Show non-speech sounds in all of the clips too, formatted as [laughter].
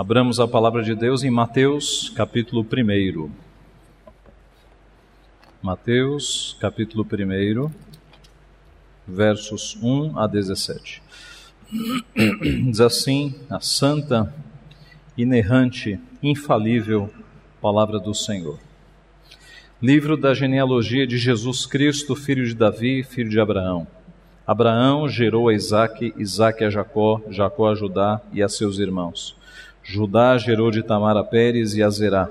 Abramos a palavra de Deus em Mateus, capítulo 1. Mateus, capítulo 1, versos 1 a 17. [clears throat] Diz assim a santa, inerrante, infalível palavra do Senhor. Livro da genealogia de Jesus Cristo, filho de Davi, filho de Abraão. Abraão gerou a Isaque, Isaque a Jacó, Jacó a Judá e a seus irmãos. Judá gerou de Tamar a Pérez e a Zerá.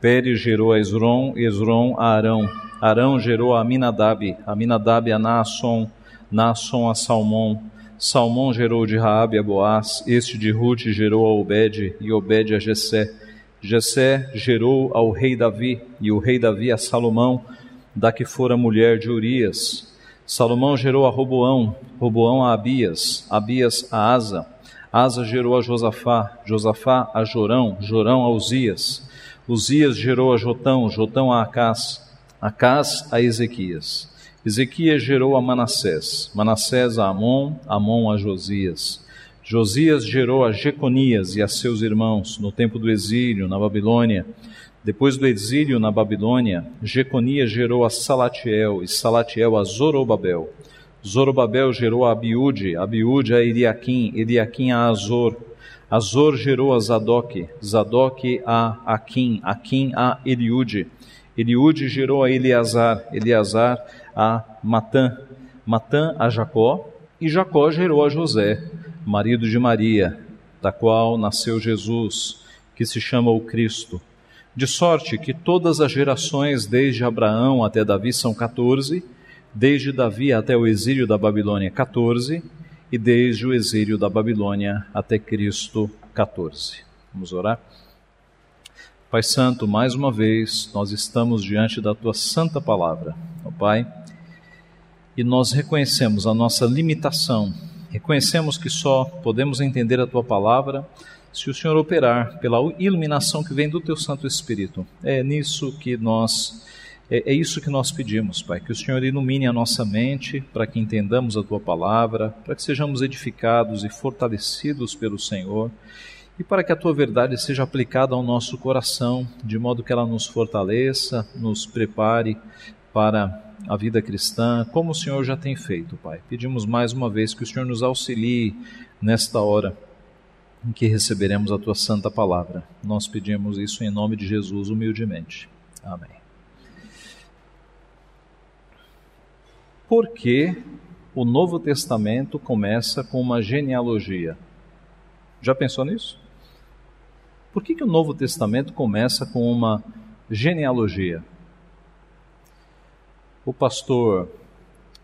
Pérez gerou a Esron, Esron a Arão. Arão gerou a Aminadab, Aminadab a Naasson, Naasson a Salmão. Salmão gerou de Raabe a Boaz, este de Ruth gerou a Obed, e Obed a Jessé. Jessé gerou ao rei Davi, e o rei Davi a Salomão, da que fora mulher de Urias. Salomão gerou a Roboão, Roboão a Abias, Abias a Asa, Asa gerou a Josafá, Josafá a Jorão, Jorão a Uzias, Uzias gerou a Jotão, Jotão a Acás, Acás a Ezequias. Ezequias gerou a Manassés, Manassés a Amon, Amon a Josias. Josias gerou a Jeconias e a seus irmãos no tempo do exílio na Babilônia. Depois do exílio na Babilônia, Jeconias gerou a Salatiel e Salatiel a Zorobabel. Zorobabel gerou a Abiúde, Abiúde a Eliaquim, Eliaquim a Azor. Azor gerou a Zadok, Zadok a Aquim, Aquim a Eliúde. Eliúde gerou a Eleazar, Eleazar a Matã, Matã a Jacó, e Jacó gerou a José marido de Maria, da qual nasceu Jesus, que se chama o Cristo. De sorte que todas as gerações, desde Abraão até Davi, são 14, desde Davi até o exílio da Babilônia, 14, e desde o exílio da Babilônia até Cristo, 14. Vamos orar? Pai Santo, mais uma vez, nós estamos diante da tua santa palavra, ó Pai, e nós reconhecemos a nossa limitação Reconhecemos que só podemos entender a tua palavra se o Senhor operar pela iluminação que vem do teu Santo Espírito. É nisso que nós é, é isso que nós pedimos, Pai, que o Senhor ilumine a nossa mente para que entendamos a tua palavra, para que sejamos edificados e fortalecidos pelo Senhor e para que a tua verdade seja aplicada ao nosso coração, de modo que ela nos fortaleça, nos prepare para a vida cristã, como o Senhor já tem feito, Pai. Pedimos mais uma vez que o Senhor nos auxilie nesta hora em que receberemos a tua santa palavra. Nós pedimos isso em nome de Jesus, humildemente. Amém. Por que o Novo Testamento começa com uma genealogia? Já pensou nisso? Por que, que o Novo Testamento começa com uma genealogia? O pastor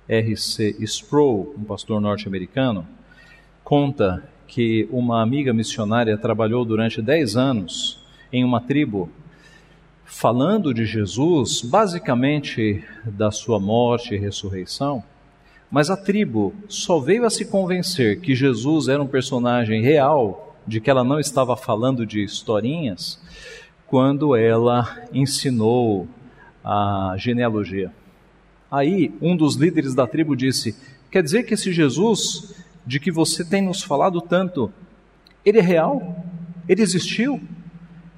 R.C. Sproul, um pastor norte-americano, conta que uma amiga missionária trabalhou durante 10 anos em uma tribo falando de Jesus, basicamente da sua morte e ressurreição, mas a tribo só veio a se convencer que Jesus era um personagem real, de que ela não estava falando de historinhas, quando ela ensinou a genealogia. Aí um dos líderes da tribo disse: Quer dizer que esse Jesus de que você tem nos falado tanto, ele é real? Ele existiu?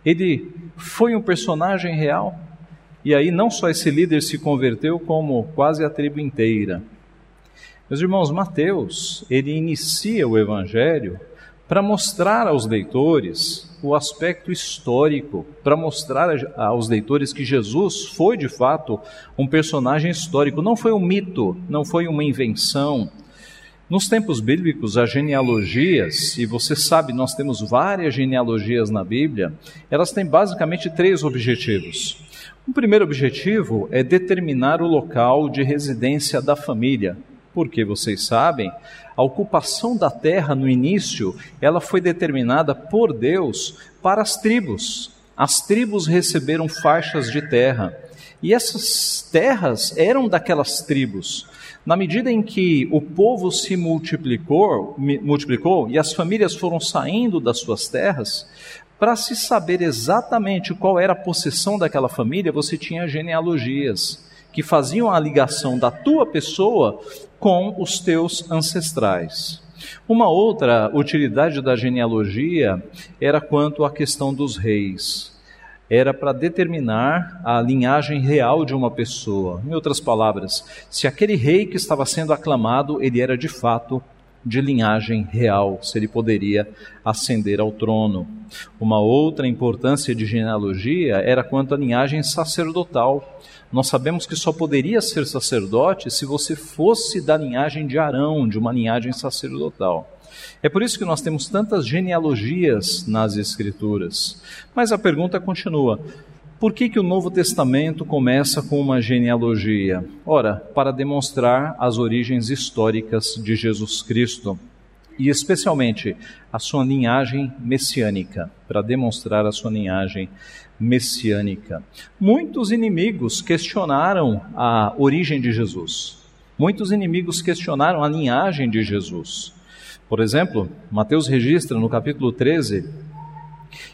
Ele foi um personagem real? E aí não só esse líder se converteu, como quase a tribo inteira. Meus irmãos, Mateus, ele inicia o evangelho para mostrar aos leitores o aspecto histórico, para mostrar aos leitores que Jesus foi de fato um personagem histórico, não foi um mito, não foi uma invenção. Nos tempos bíblicos, as genealogias, e você sabe, nós temos várias genealogias na Bíblia, elas têm basicamente três objetivos. O primeiro objetivo é determinar o local de residência da família, porque vocês sabem, a ocupação da terra no início, ela foi determinada por Deus para as tribos. As tribos receberam faixas de terra, e essas terras eram daquelas tribos. Na medida em que o povo se multiplicou, multiplicou e as famílias foram saindo das suas terras, para se saber exatamente qual era a possessão daquela família, você tinha genealogias que faziam a ligação da tua pessoa com os teus ancestrais. Uma outra utilidade da genealogia era quanto à questão dos reis. Era para determinar a linhagem real de uma pessoa. Em outras palavras, se aquele rei que estava sendo aclamado, ele era de fato de linhagem real, se ele poderia ascender ao trono. Uma outra importância de genealogia era quanto à linhagem sacerdotal. Nós sabemos que só poderia ser sacerdote se você fosse da linhagem de Arão, de uma linhagem sacerdotal. É por isso que nós temos tantas genealogias nas Escrituras. Mas a pergunta continua: por que, que o Novo Testamento começa com uma genealogia? Ora, para demonstrar as origens históricas de Jesus Cristo e especialmente a sua linhagem messiânica, para demonstrar a sua linhagem messiânica. Muitos inimigos questionaram a origem de Jesus. Muitos inimigos questionaram a linhagem de Jesus. Por exemplo, Mateus registra no capítulo 13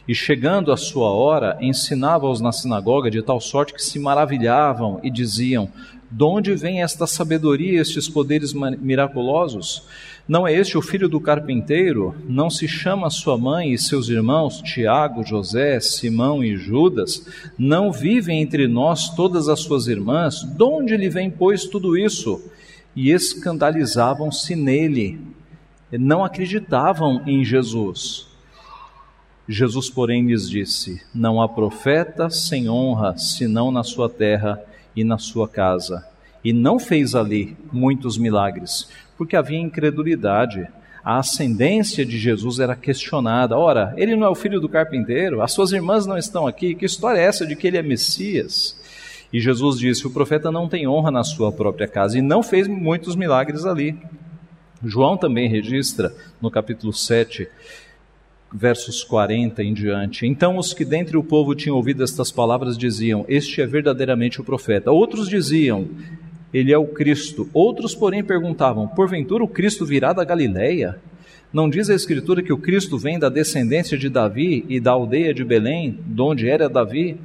e chegando a sua hora, ensinava-os na sinagoga de tal sorte que se maravilhavam e diziam: De onde vem esta sabedoria estes poderes miraculosos? Não é este o filho do carpinteiro? Não se chama sua mãe e seus irmãos, Tiago, José, Simão e Judas? Não vivem entre nós todas as suas irmãs? De onde lhe vem, pois, tudo isso? E escandalizavam-se nele. Não acreditavam em Jesus. Jesus, porém, lhes disse: Não há profeta sem honra, senão na sua terra e na sua casa. E não fez ali muitos milagres, porque havia incredulidade. A ascendência de Jesus era questionada. Ora, ele não é o filho do carpinteiro? As suas irmãs não estão aqui? Que história é essa de que ele é Messias? E Jesus disse: O profeta não tem honra na sua própria casa, e não fez muitos milagres ali. João também registra no capítulo 7 versos 40 em diante. Então os que dentre o povo tinham ouvido estas palavras diziam: Este é verdadeiramente o profeta. Outros diziam: Ele é o Cristo. Outros, porém, perguntavam: Porventura o Cristo virá da Galileia? Não diz a Escritura que o Cristo vem da descendência de Davi e da aldeia de Belém, de onde era Davi?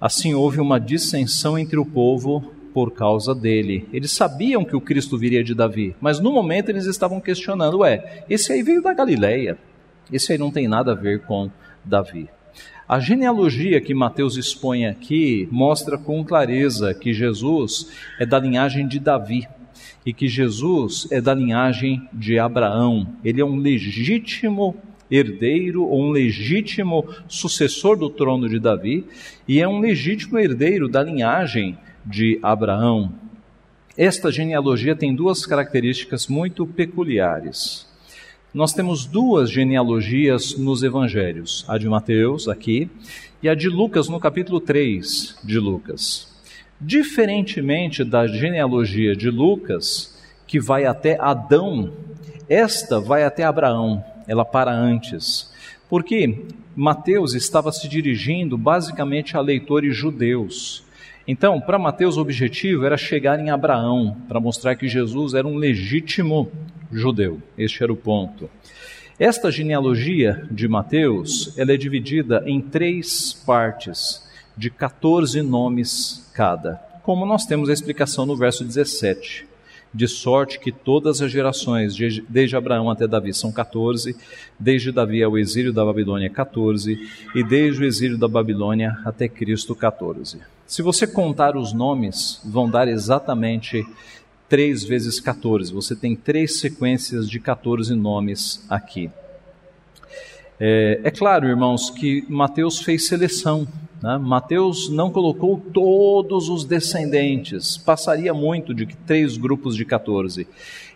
Assim houve uma dissensão entre o povo por causa dele. Eles sabiam que o Cristo viria de Davi, mas no momento eles estavam questionando: Ué, esse aí veio da Galileia. Esse aí não tem nada a ver com Davi. A genealogia que Mateus expõe aqui mostra com clareza que Jesus é da linhagem de Davi e que Jesus é da linhagem de Abraão. Ele é um legítimo herdeiro ou um legítimo sucessor do trono de Davi e é um legítimo herdeiro da linhagem de Abraão. Esta genealogia tem duas características muito peculiares nós temos duas genealogias nos evangelhos, a de Mateus aqui e a de Lucas no capítulo 3 de Lucas. Diferentemente da genealogia de Lucas, que vai até Adão, esta vai até Abraão, ela para antes. Porque Mateus estava se dirigindo basicamente a leitores judeus. Então, para Mateus, o objetivo era chegar em Abraão, para mostrar que Jesus era um legítimo judeu. Este era o ponto. Esta genealogia de Mateus, ela é dividida em três partes, de 14 nomes cada, como nós temos a explicação no verso 17. De sorte que todas as gerações, desde Abraão até Davi, são 14, desde Davi ao exílio da Babilônia, 14, e desde o exílio da Babilônia até Cristo, 14. Se você contar os nomes, vão dar exatamente 3 vezes 14. Você tem três sequências de 14 nomes aqui. É, é claro, irmãos, que Mateus fez seleção. Né? Mateus não colocou todos os descendentes, passaria muito de três grupos de 14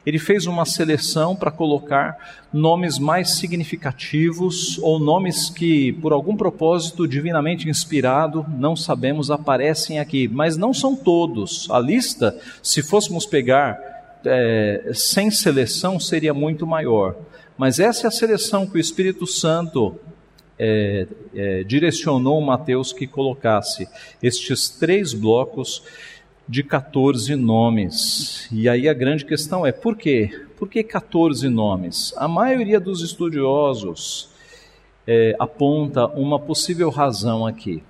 ele fez uma seleção para colocar nomes mais significativos ou nomes que, por algum propósito divinamente inspirado, não sabemos, aparecem aqui. Mas não são todos. A lista, se fôssemos pegar é, sem seleção, seria muito maior. Mas essa é a seleção que o Espírito Santo é, é, direcionou Mateus que colocasse estes três blocos de 14 nomes. E aí a grande questão é por quê? Por que 14 nomes? A maioria dos estudiosos é, aponta uma possível razão aqui.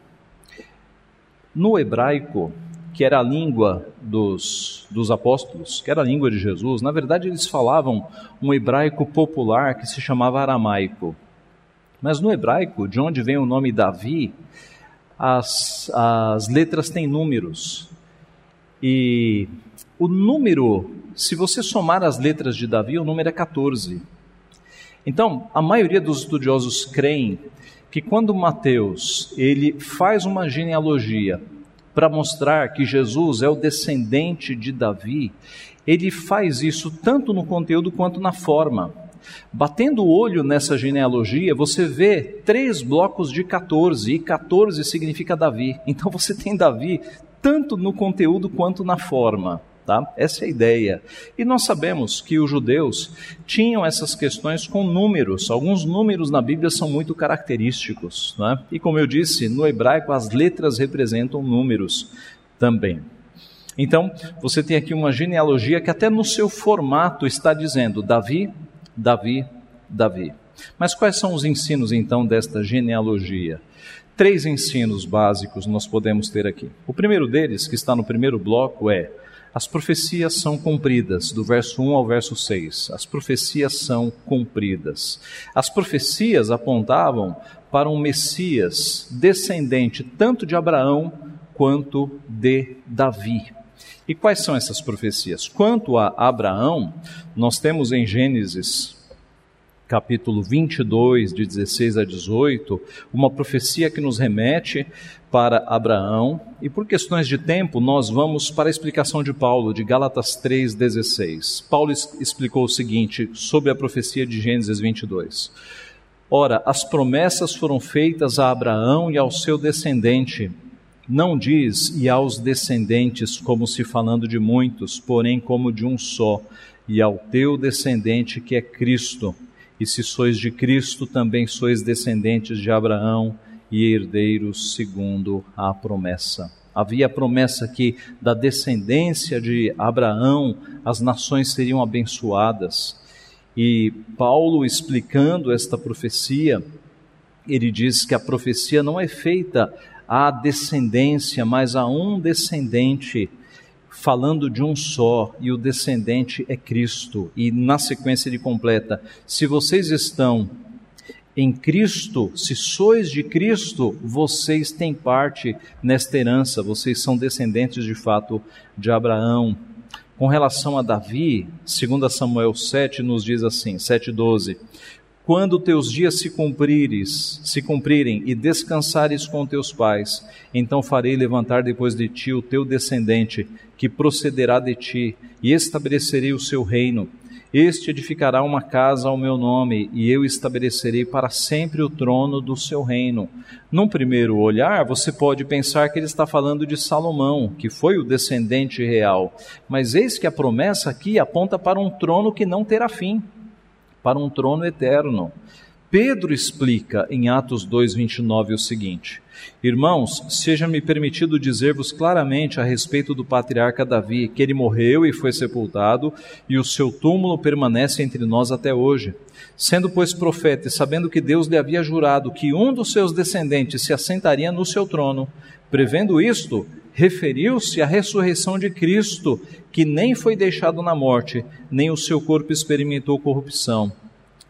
No hebraico, que era a língua dos, dos apóstolos, que era a língua de Jesus, na verdade eles falavam um hebraico popular que se chamava aramaico. Mas no hebraico, de onde vem o nome Davi, as, as letras têm números. E o número, se você somar as letras de Davi, o número é 14. Então, a maioria dos estudiosos creem que quando Mateus ele faz uma genealogia para mostrar que Jesus é o descendente de Davi, ele faz isso tanto no conteúdo quanto na forma. Batendo o olho nessa genealogia, você vê três blocos de 14, e 14 significa Davi. Então você tem Davi tanto no conteúdo quanto na forma. Tá? Essa é a ideia. E nós sabemos que os judeus tinham essas questões com números. Alguns números na Bíblia são muito característicos. Né? E como eu disse, no hebraico as letras representam números também. Então, você tem aqui uma genealogia que até no seu formato está dizendo Davi, Davi, Davi. Mas quais são os ensinos então desta genealogia? Três ensinos básicos nós podemos ter aqui. O primeiro deles, que está no primeiro bloco, é as profecias são cumpridas, do verso 1 ao verso 6. As profecias são cumpridas. As profecias apontavam para um Messias descendente tanto de Abraão quanto de Davi. E quais são essas profecias? Quanto a Abraão, nós temos em Gênesis capítulo 22, de 16 a 18, uma profecia que nos remete para Abraão, e por questões de tempo, nós vamos para a explicação de Paulo, de Gálatas 3,16. Paulo explicou o seguinte sobre a profecia de Gênesis 22. Ora, as promessas foram feitas a Abraão e ao seu descendente. Não diz e aos descendentes, como se falando de muitos, porém como de um só, e ao teu descendente que é Cristo. E se sois de Cristo, também sois descendentes de Abraão e herdeiros segundo a promessa. Havia a promessa que da descendência de Abraão as nações seriam abençoadas. E Paulo, explicando esta profecia, ele diz que a profecia não é feita à descendência, mas a um descendente, falando de um só, e o descendente é Cristo. E na sequência ele completa: se vocês estão em Cristo, se sois de Cristo, vocês têm parte nesta herança, vocês são descendentes de fato de Abraão. Com relação a Davi, 2 Samuel 7 nos diz assim, 7:12: Quando teus dias se cumprires, se cumprirem e descansares com teus pais, então farei levantar depois de ti o teu descendente, que procederá de ti, e estabelecerei o seu reino este edificará uma casa ao meu nome, e eu estabelecerei para sempre o trono do seu reino. Num primeiro olhar, você pode pensar que ele está falando de Salomão, que foi o descendente real. Mas eis que a promessa aqui aponta para um trono que não terá fim, para um trono eterno. Pedro explica em Atos 2:29 o seguinte: Irmãos, seja-me permitido dizer-vos claramente a respeito do patriarca Davi, que ele morreu e foi sepultado, e o seu túmulo permanece entre nós até hoje. Sendo, pois, profeta e sabendo que Deus lhe havia jurado que um dos seus descendentes se assentaria no seu trono, prevendo isto, referiu-se à ressurreição de Cristo, que nem foi deixado na morte, nem o seu corpo experimentou corrupção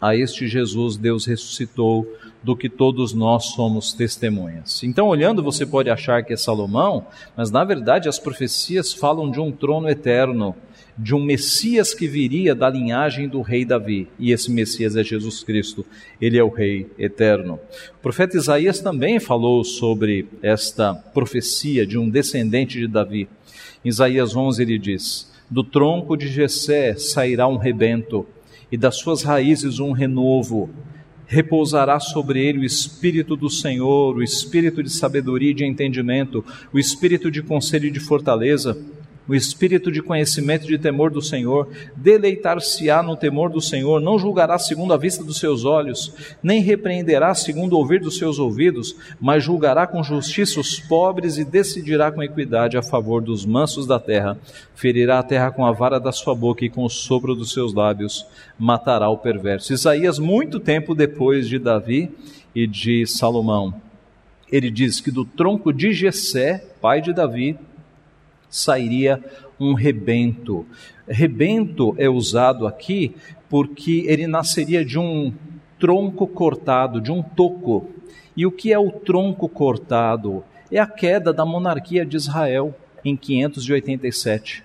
a este Jesus Deus ressuscitou, do que todos nós somos testemunhas. Então, olhando, você pode achar que é Salomão, mas na verdade as profecias falam de um trono eterno, de um Messias que viria da linhagem do rei Davi, e esse Messias é Jesus Cristo, ele é o rei eterno. O profeta Isaías também falou sobre esta profecia de um descendente de Davi. Em Isaías 11 ele diz: Do tronco de Jessé sairá um rebento, e das suas raízes um renovo. Repousará sobre ele o espírito do Senhor, o espírito de sabedoria e de entendimento, o espírito de conselho e de fortaleza o espírito de conhecimento e de temor do Senhor, deleitar-se-á no temor do Senhor, não julgará segundo a vista dos seus olhos, nem repreenderá segundo o ouvir dos seus ouvidos, mas julgará com justiça os pobres e decidirá com equidade a favor dos mansos da terra. Ferirá a terra com a vara da sua boca e com o sopro dos seus lábios matará o perverso. Isaías, muito tempo depois de Davi e de Salomão, ele diz que do tronco de Jessé, pai de Davi, sairia um rebento. Rebento é usado aqui porque ele nasceria de um tronco cortado, de um toco. E o que é o tronco cortado? É a queda da monarquia de Israel em 587.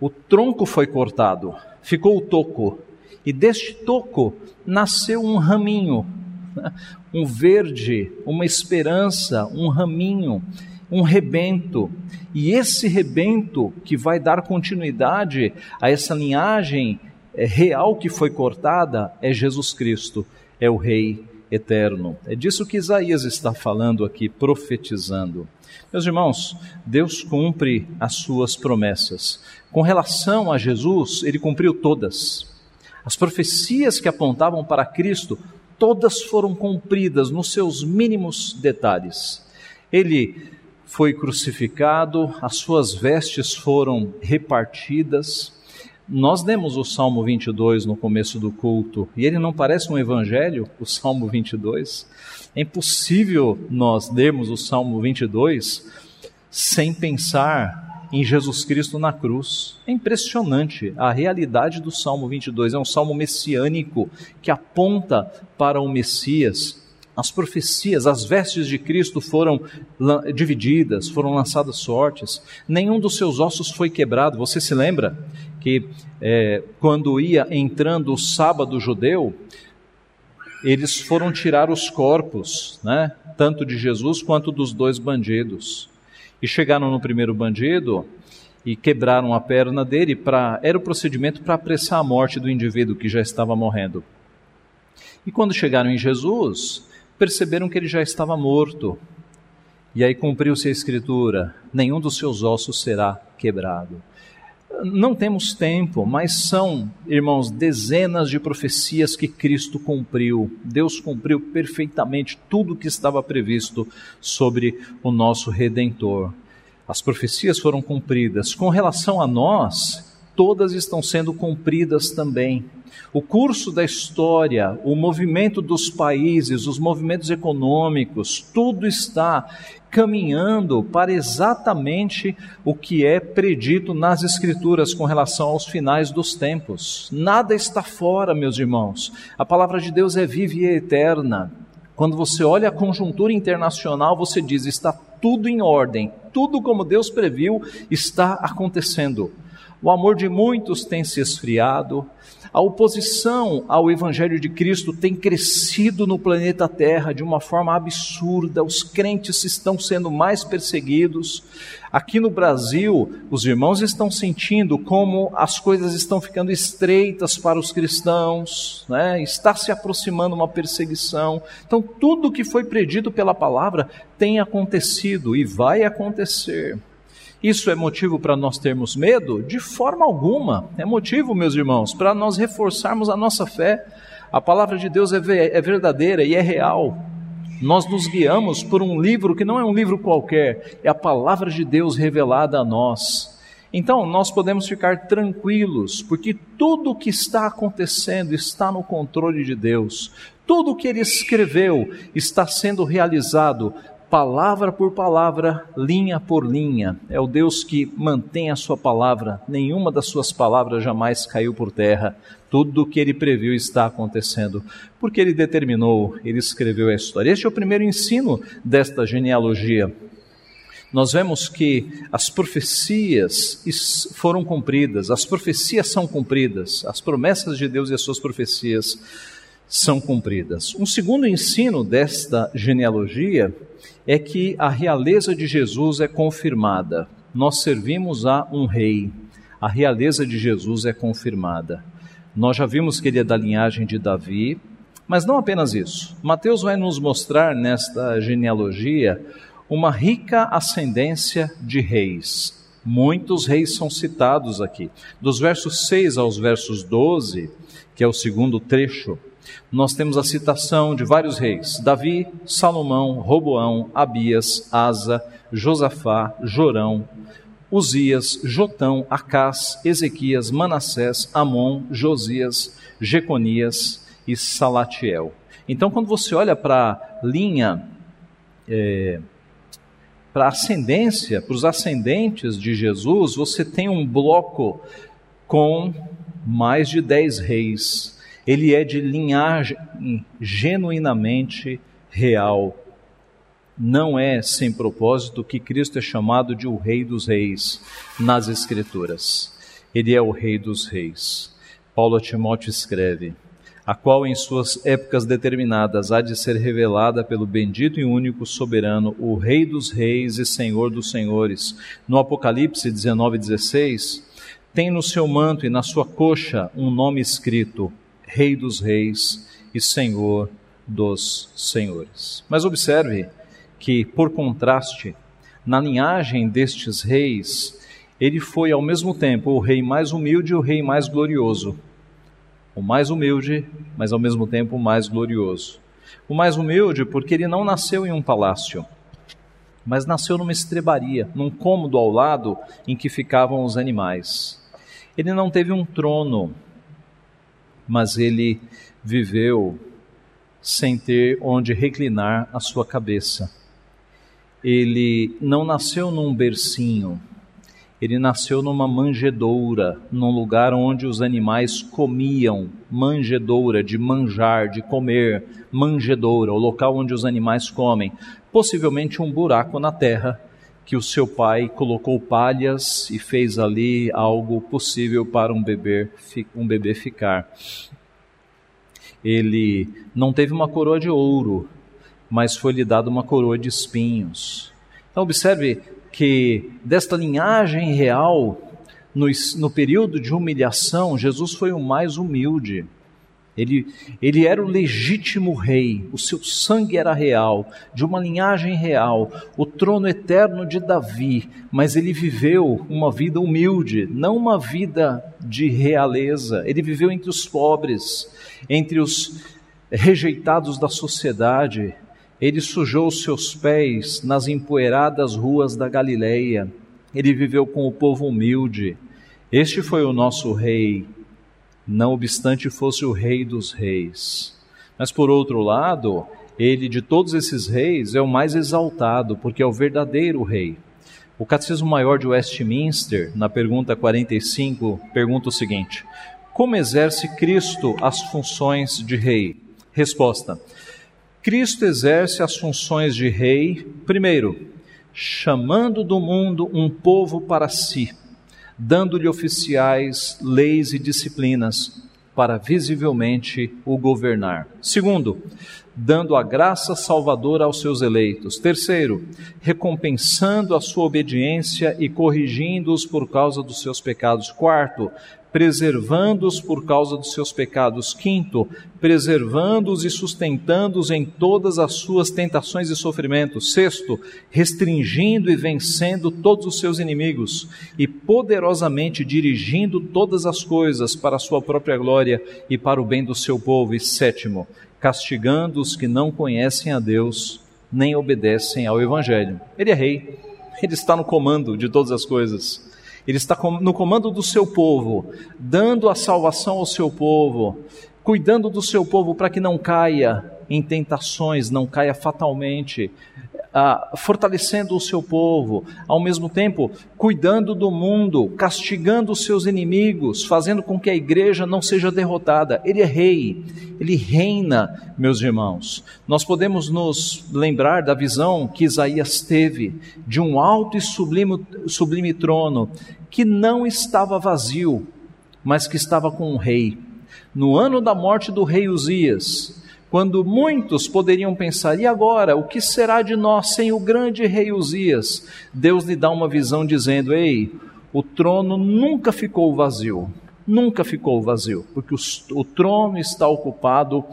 O tronco foi cortado, ficou o toco, e deste toco nasceu um raminho, [laughs] um verde, uma esperança, um raminho, um rebento. E esse rebento que vai dar continuidade a essa linhagem é, real que foi cortada é Jesus Cristo, é o Rei eterno. É disso que Isaías está falando aqui, profetizando. Meus irmãos, Deus cumpre as suas promessas. Com relação a Jesus, ele cumpriu todas. As profecias que apontavam para Cristo, todas foram cumpridas nos seus mínimos detalhes. Ele foi crucificado, as suas vestes foram repartidas. Nós lemos o Salmo 22 no começo do culto, e ele não parece um evangelho, o Salmo 22. É impossível nós lermos o Salmo 22 sem pensar em Jesus Cristo na cruz. É impressionante a realidade do Salmo 22. É um salmo messiânico que aponta para o Messias. As profecias, as vestes de Cristo foram divididas, foram lançadas sortes, nenhum dos seus ossos foi quebrado. Você se lembra que é, quando ia entrando o sábado judeu, eles foram tirar os corpos, né, tanto de Jesus quanto dos dois bandidos. E chegaram no primeiro bandido e quebraram a perna dele para era o procedimento para apressar a morte do indivíduo que já estava morrendo. E quando chegaram em Jesus, perceberam que ele já estava morto. E aí cumpriu-se a escritura: nenhum dos seus ossos será quebrado. Não temos tempo, mas são, irmãos, dezenas de profecias que Cristo cumpriu. Deus cumpriu perfeitamente tudo o que estava previsto sobre o nosso redentor. As profecias foram cumpridas. Com relação a nós, todas estão sendo cumpridas também. O curso da história, o movimento dos países, os movimentos econômicos, tudo está caminhando para exatamente o que é predito nas Escrituras com relação aos finais dos tempos. Nada está fora, meus irmãos. A palavra de Deus é viva e é eterna. Quando você olha a conjuntura internacional, você diz: está tudo em ordem, tudo como Deus previu está acontecendo. O amor de muitos tem se esfriado, a oposição ao Evangelho de Cristo tem crescido no planeta Terra de uma forma absurda, os crentes estão sendo mais perseguidos. Aqui no Brasil, os irmãos estão sentindo como as coisas estão ficando estreitas para os cristãos, né? está se aproximando uma perseguição. Então, tudo que foi predito pela palavra tem acontecido e vai acontecer. Isso é motivo para nós termos medo? De forma alguma. É motivo, meus irmãos, para nós reforçarmos a nossa fé. A palavra de Deus é, é verdadeira e é real. Nós nos guiamos por um livro que não é um livro qualquer, é a palavra de Deus revelada a nós. Então, nós podemos ficar tranquilos, porque tudo o que está acontecendo está no controle de Deus. Tudo o que ele escreveu está sendo realizado palavra por palavra, linha por linha. É o Deus que mantém a sua palavra, nenhuma das suas palavras jamais caiu por terra. Tudo o que ele previu está acontecendo, porque ele determinou, ele escreveu a história. Este é o primeiro ensino desta genealogia. Nós vemos que as profecias foram cumpridas, as profecias são cumpridas, as promessas de Deus e as suas profecias são cumpridas. Um segundo ensino desta genealogia é que a realeza de Jesus é confirmada. Nós servimos a um rei. A realeza de Jesus é confirmada. Nós já vimos que ele é da linhagem de Davi, mas não apenas isso. Mateus vai nos mostrar nesta genealogia uma rica ascendência de reis. Muitos reis são citados aqui. Dos versos 6 aos versos 12, que é o segundo trecho, nós temos a citação de vários reis: Davi, Salomão, Roboão, Abias, Asa, Josafá, Jorão, Uzias, Jotão, Acás, Ezequias, Manassés, Amon, Josias, Jeconias e Salatiel. Então, quando você olha para a linha, é, para a ascendência, para os ascendentes de Jesus, você tem um bloco com mais de dez reis. Ele é de linhagem genuinamente real. Não é sem propósito que Cristo é chamado de o Rei dos Reis nas Escrituras. Ele é o Rei dos Reis. Paulo a Timóteo escreve: a qual em suas épocas determinadas há de ser revelada pelo bendito e único soberano, o Rei dos Reis e Senhor dos Senhores. No Apocalipse 19:16, tem no seu manto e na sua coxa um nome escrito: Rei dos Reis e Senhor dos Senhores. Mas observe que, por contraste, na linhagem destes reis, ele foi ao mesmo tempo o rei mais humilde e o rei mais glorioso o mais humilde, mas ao mesmo tempo o mais glorioso. O mais humilde porque ele não nasceu em um palácio, mas nasceu numa estrebaria, num cômodo ao lado em que ficavam os animais. Ele não teve um trono, mas ele viveu sem ter onde reclinar a sua cabeça. Ele não nasceu num bercinho, ele nasceu numa manjedoura, num lugar onde os animais comiam, manjedoura, de manjar, de comer, manjedoura, o local onde os animais comem, possivelmente um buraco na terra que o seu pai colocou palhas e fez ali algo possível para um bebê, um bebê ficar. Ele não teve uma coroa de ouro, mas foi lhe dada uma coroa de espinhos. Então observe que desta linhagem real, no, no período de humilhação, Jesus foi o mais humilde. Ele, ele era o legítimo rei, o seu sangue era real, de uma linhagem real, o trono eterno de Davi, mas ele viveu uma vida humilde, não uma vida de realeza. Ele viveu entre os pobres, entre os rejeitados da sociedade, ele sujou os seus pés nas empoeiradas ruas da Galileia. Ele viveu com o povo humilde. Este foi o nosso rei, não obstante fosse o rei dos reis. Mas por outro lado, ele de todos esses reis é o mais exaltado, porque é o verdadeiro rei. O Catecismo Maior de Westminster, na pergunta 45, pergunta o seguinte: Como exerce Cristo as funções de rei? Resposta: Cristo exerce as funções de rei, primeiro, chamando do mundo um povo para si, dando-lhe oficiais, leis e disciplinas para visivelmente o governar. Segundo, dando a graça salvadora aos seus eleitos. Terceiro, recompensando a sua obediência e corrigindo-os por causa dos seus pecados. Quarto, preservando-os por causa dos seus pecados. Quinto, preservando-os e sustentando-os em todas as suas tentações e sofrimentos. Sexto, restringindo e vencendo todos os seus inimigos e poderosamente dirigindo todas as coisas para a sua própria glória e para o bem do seu povo. E sétimo, castigando os que não conhecem a Deus nem obedecem ao Evangelho. Ele é rei, ele está no comando de todas as coisas. Ele está no comando do seu povo, dando a salvação ao seu povo, cuidando do seu povo para que não caia em tentações, não caia fatalmente, ah, fortalecendo o seu povo, ao mesmo tempo cuidando do mundo, castigando os seus inimigos, fazendo com que a igreja não seja derrotada. Ele é rei, ele reina, meus irmãos. Nós podemos nos lembrar da visão que Isaías teve de um alto e sublime, sublime trono que não estava vazio, mas que estava com um rei. No ano da morte do rei Uzias, quando muitos poderiam pensar, e agora, o que será de nós sem o grande rei Uzias? Deus lhe dá uma visão dizendo: Ei, o trono nunca ficou vazio, nunca ficou vazio, porque o, o trono está ocupado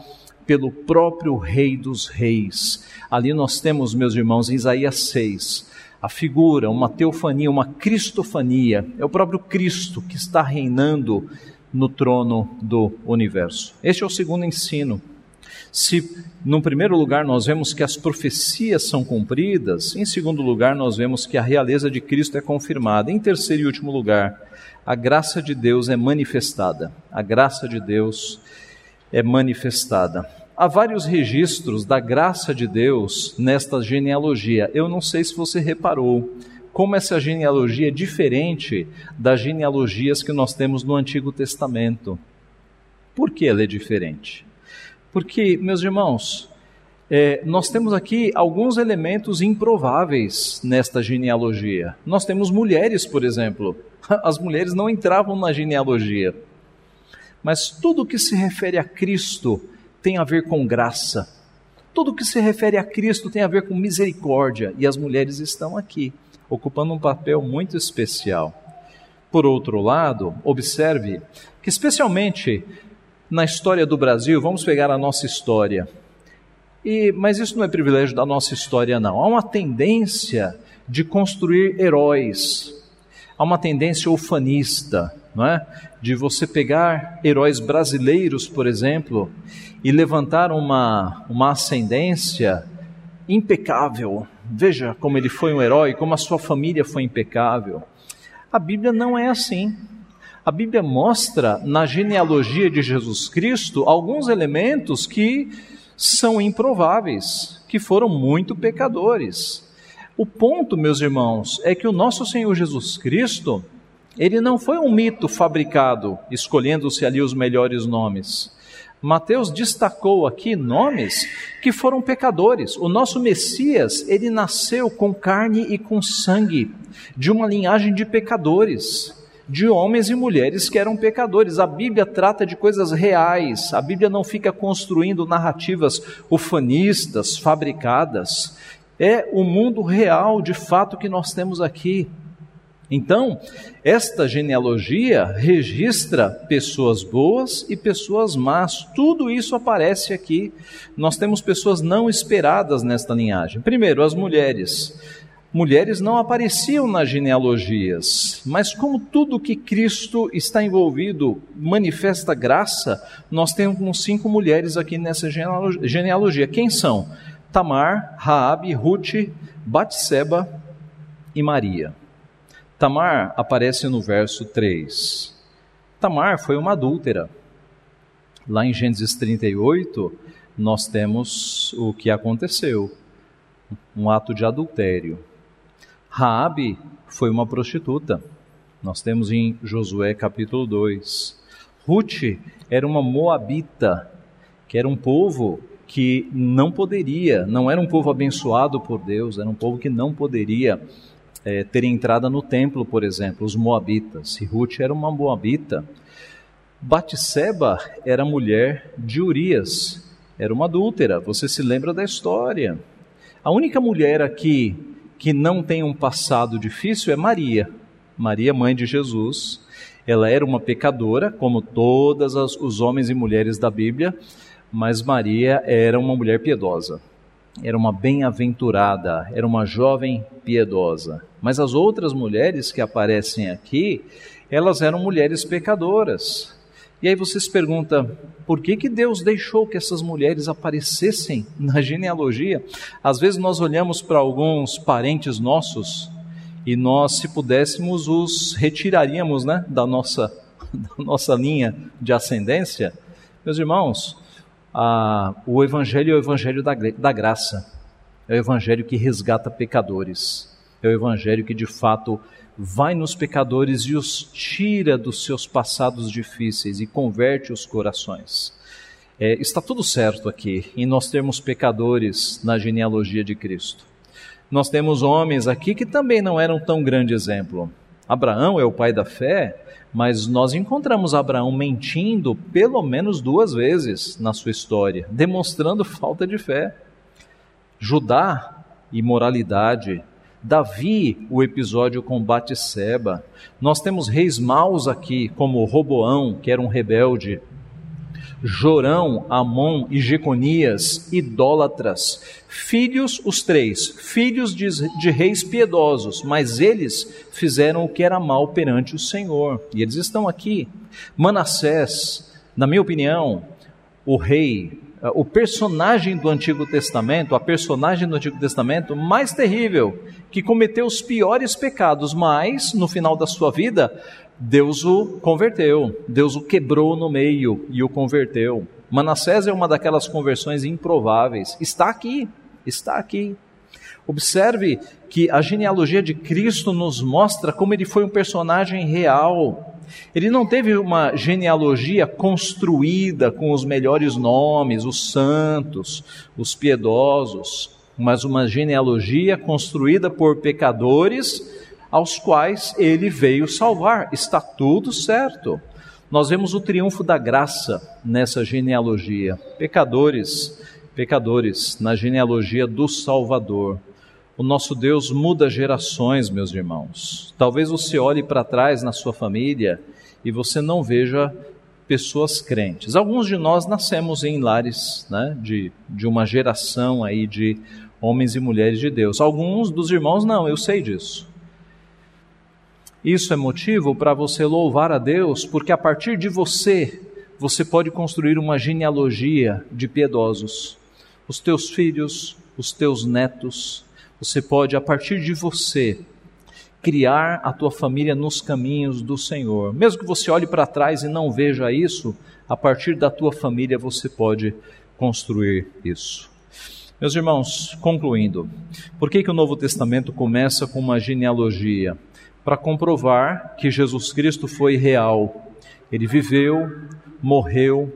pelo próprio Rei dos Reis. Ali nós temos, meus irmãos, em Isaías 6, a figura, uma teofania, uma cristofania. É o próprio Cristo que está reinando no trono do universo. Este é o segundo ensino. Se, no primeiro lugar, nós vemos que as profecias são cumpridas, em segundo lugar, nós vemos que a realeza de Cristo é confirmada. Em terceiro e último lugar, a graça de Deus é manifestada. A graça de Deus é manifestada. há vários registros da graça de Deus nesta genealogia. Eu não sei se você reparou como essa genealogia é diferente das genealogias que nós temos no Antigo Testamento. Por que ela é diferente? Porque, meus irmãos, é, nós temos aqui alguns elementos improváveis nesta genealogia. Nós temos mulheres, por exemplo. [laughs] As mulheres não entravam na genealogia. Mas tudo que se refere a Cristo tem a ver com graça. Tudo que se refere a Cristo tem a ver com misericórdia. E as mulheres estão aqui, ocupando um papel muito especial. Por outro lado, observe que, especialmente na história do Brasil, vamos pegar a nossa história. E, mas isso não é privilégio da nossa história, não. Há uma tendência de construir heróis. Há uma tendência ufanista, não é? De você pegar heróis brasileiros, por exemplo, e levantar uma, uma ascendência impecável. Veja como ele foi um herói, como a sua família foi impecável. A Bíblia não é assim. A Bíblia mostra na genealogia de Jesus Cristo alguns elementos que são improváveis, que foram muito pecadores. O ponto, meus irmãos, é que o nosso Senhor Jesus Cristo, ele não foi um mito fabricado, escolhendo-se ali os melhores nomes. Mateus destacou aqui nomes que foram pecadores. O nosso Messias, ele nasceu com carne e com sangue, de uma linhagem de pecadores de homens e mulheres que eram pecadores. A Bíblia trata de coisas reais, a Bíblia não fica construindo narrativas ufanistas, fabricadas. É o mundo real, de fato, que nós temos aqui. Então, esta genealogia registra pessoas boas e pessoas más. Tudo isso aparece aqui. Nós temos pessoas não esperadas nesta linhagem. Primeiro, as mulheres mulheres não apareciam nas genealogias, mas como tudo que Cristo está envolvido manifesta graça, nós temos cinco mulheres aqui nessa genealogia. Quem são? Tamar, Raabe, Ruth, Batseba e Maria. Tamar aparece no verso 3. Tamar foi uma adúltera. Lá em Gênesis 38, nós temos o que aconteceu, um ato de adultério. Raabe foi uma prostituta. Nós temos em Josué capítulo 2. Ruth era uma moabita, que era um povo que não poderia, não era um povo abençoado por Deus, era um povo que não poderia é, ter entrada no templo, por exemplo, os moabitas. E Ruth era uma moabita. Batseba era mulher de Urias, era uma adúltera. Você se lembra da história? A única mulher aqui que não tem um passado difícil é Maria. Maria, mãe de Jesus. Ela era uma pecadora, como todos os homens e mulheres da Bíblia, mas Maria era uma mulher piedosa. Era uma bem-aventurada, era uma jovem piedosa. Mas as outras mulheres que aparecem aqui, elas eram mulheres pecadoras. E aí você se pergunta, por que, que Deus deixou que essas mulheres aparecessem [laughs] na genealogia? Às vezes nós olhamos para alguns parentes nossos e nós, se pudéssemos, os retiraríamos né, da, nossa, [laughs] da nossa linha de ascendência. Meus irmãos, o Evangelho é o Evangelho da, da graça, é o Evangelho que resgata pecadores, é o Evangelho que de fato vai nos pecadores e os tira dos seus passados difíceis e converte os corações. É, está tudo certo aqui em nós termos pecadores na genealogia de Cristo. Nós temos homens aqui que também não eram tão grande exemplo. Abraão é o pai da fé, mas nós encontramos Abraão mentindo pelo menos duas vezes na sua história, demonstrando falta de fé. Judá, imoralidade, Davi, o episódio com Batseba. Nós temos reis maus aqui, como Roboão, que era um rebelde. Jorão, Amon e Jeconias, idólatras, filhos, os três, filhos de, de, reis piedosos, mas eles fizeram o que era mal perante o Senhor, e eles estão aqui. Manassés, na minha opinião, o rei o personagem do Antigo Testamento, a personagem do Antigo Testamento mais terrível, que cometeu os piores pecados, mas no final da sua vida, Deus o converteu, Deus o quebrou no meio e o converteu. Manassés é uma daquelas conversões improváveis. Está aqui, está aqui. Observe que a genealogia de Cristo nos mostra como ele foi um personagem real. Ele não teve uma genealogia construída com os melhores nomes, os santos, os piedosos, mas uma genealogia construída por pecadores aos quais ele veio salvar. Está tudo certo. Nós vemos o triunfo da graça nessa genealogia. Pecadores, pecadores, na genealogia do Salvador. O nosso Deus muda gerações, meus irmãos. Talvez você olhe para trás na sua família e você não veja pessoas crentes. Alguns de nós nascemos em lares né, de, de uma geração aí de homens e mulheres de Deus. Alguns dos irmãos não, eu sei disso. Isso é motivo para você louvar a Deus, porque a partir de você, você pode construir uma genealogia de piedosos. Os teus filhos, os teus netos, você pode, a partir de você, criar a tua família nos caminhos do Senhor. Mesmo que você olhe para trás e não veja isso, a partir da tua família você pode construir isso. Meus irmãos, concluindo, por que, que o Novo Testamento começa com uma genealogia? Para comprovar que Jesus Cristo foi real. Ele viveu, morreu,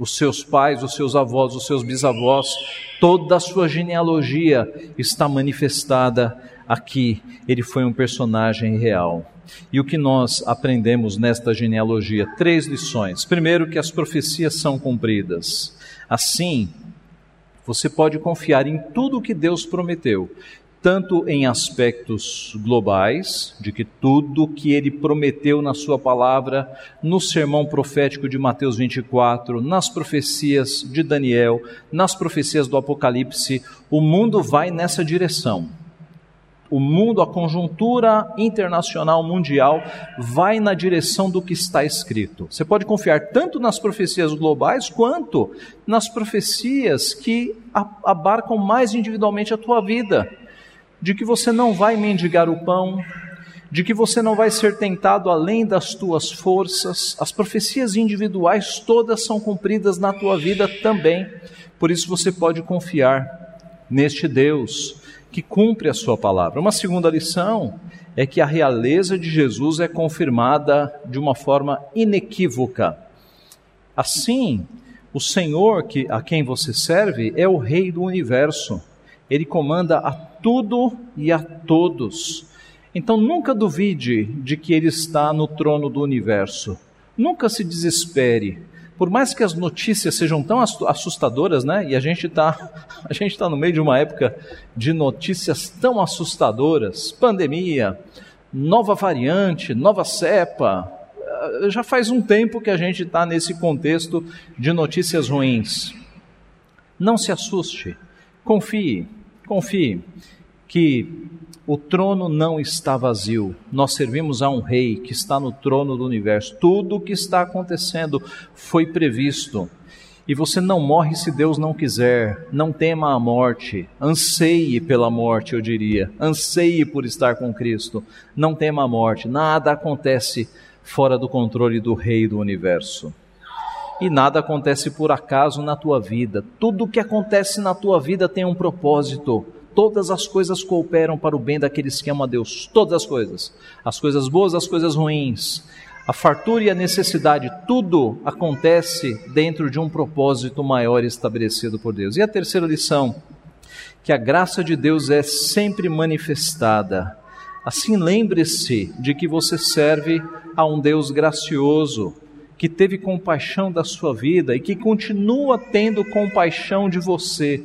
os seus pais, os seus avós, os seus bisavós, toda a sua genealogia está manifestada aqui. Ele foi um personagem real. E o que nós aprendemos nesta genealogia? Três lições. Primeiro, que as profecias são cumpridas. Assim, você pode confiar em tudo o que Deus prometeu tanto em aspectos globais, de que tudo que ele prometeu na sua palavra, no sermão profético de Mateus 24, nas profecias de Daniel, nas profecias do Apocalipse, o mundo vai nessa direção. O mundo, a conjuntura internacional mundial vai na direção do que está escrito. Você pode confiar tanto nas profecias globais quanto nas profecias que abarcam mais individualmente a tua vida de que você não vai mendigar o pão, de que você não vai ser tentado além das tuas forças. As profecias individuais todas são cumpridas na tua vida também. Por isso você pode confiar neste Deus que cumpre a sua palavra. Uma segunda lição é que a realeza de Jesus é confirmada de uma forma inequívoca. Assim, o Senhor que, a quem você serve é o Rei do universo. Ele comanda a tudo e a todos. Então nunca duvide de que Ele está no trono do universo. Nunca se desespere. Por mais que as notícias sejam tão assustadoras, né? E a gente está [laughs] a gente tá no meio de uma época de notícias tão assustadoras, pandemia, nova variante, nova cepa. Eh, já faz um tempo que a gente está nesse contexto de notícias ruins. Não se assuste, confie Confie que o trono não está vazio. Nós servimos a um rei que está no trono do universo. Tudo o que está acontecendo foi previsto. E você não morre se Deus não quiser. Não tema a morte. Anseie pela morte, eu diria. Anseie por estar com Cristo. Não tema a morte. Nada acontece fora do controle do Rei do universo. E nada acontece por acaso na tua vida. Tudo o que acontece na tua vida tem um propósito. Todas as coisas cooperam para o bem daqueles que amam a Deus. Todas as coisas. As coisas boas, as coisas ruins. A fartura e a necessidade, tudo acontece dentro de um propósito maior estabelecido por Deus. E a terceira lição, que a graça de Deus é sempre manifestada. Assim, lembre-se de que você serve a um Deus gracioso, que teve compaixão da sua vida e que continua tendo compaixão de você.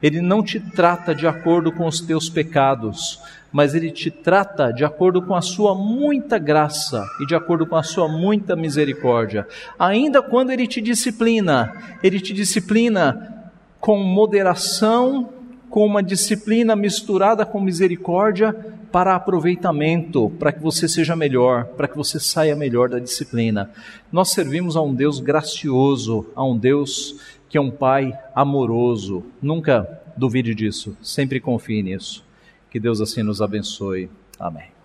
Ele não te trata de acordo com os teus pecados, mas ele te trata de acordo com a sua muita graça e de acordo com a sua muita misericórdia. Ainda quando ele te disciplina, ele te disciplina com moderação com uma disciplina misturada com misericórdia para aproveitamento, para que você seja melhor, para que você saia melhor da disciplina. Nós servimos a um Deus gracioso, a um Deus que é um Pai amoroso. Nunca duvide disso, sempre confie nisso. Que Deus assim nos abençoe. Amém.